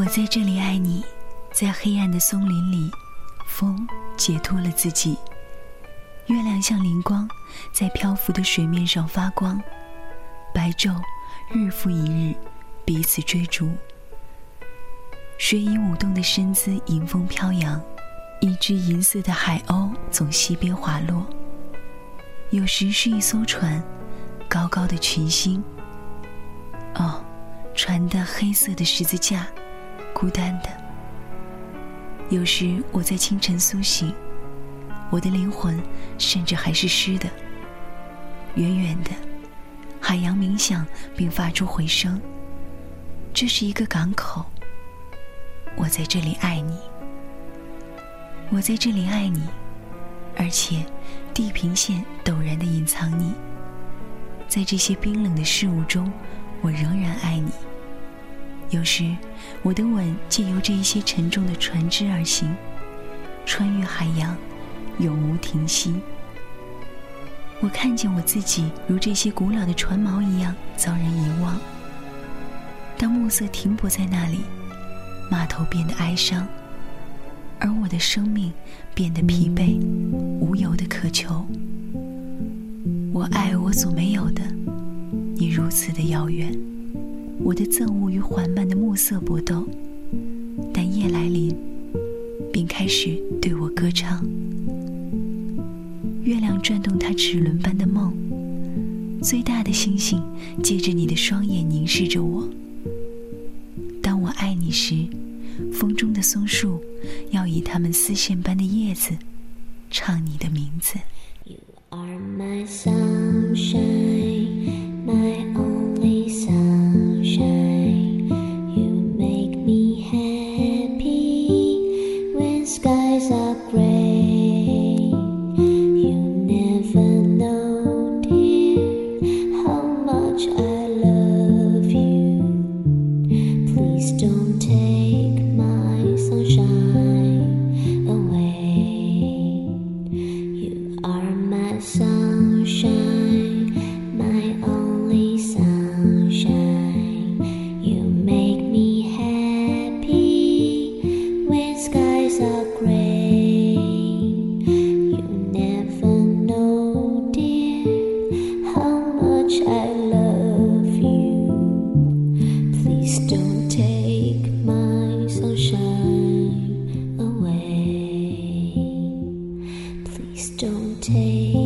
我在这里爱你，在黑暗的松林里，风解脱了自己。月亮像灵光，在漂浮的水面上发光。白昼日复一日，彼此追逐。水影舞动的身姿迎风飘扬，一只银色的海鸥从西边滑落。有时是一艘船，高高的群星。哦，船的黑色的十字架。孤单的，有时我在清晨苏醒，我的灵魂甚至还是湿的。远远的，海洋冥想并发出回声。这是一个港口，我在这里爱你，我在这里爱你，而且地平线陡然的隐藏你，在这些冰冷的事物中，我仍然爱你。有时，我的吻借由这一些沉重的船只而行，穿越海洋，永无停息。我看见我自己如这些古老的船锚一样遭人遗忘。当暮色停泊在那里，码头变得哀伤，而我的生命变得疲惫，无由的渴求。我爱我所没有的，你如此的遥远。我的憎恶与缓慢的暮色搏斗，但夜来临，并开始对我歌唱。月亮转动它齿轮般的梦，最大的星星借着你的双眼凝视着我。当我爱你时，风中的松树要以它们丝线般的叶子唱你的名字。You are my sunshine, are gray. You never know, dear, how much I love you. Please don't take my sunshine away. Please don't take.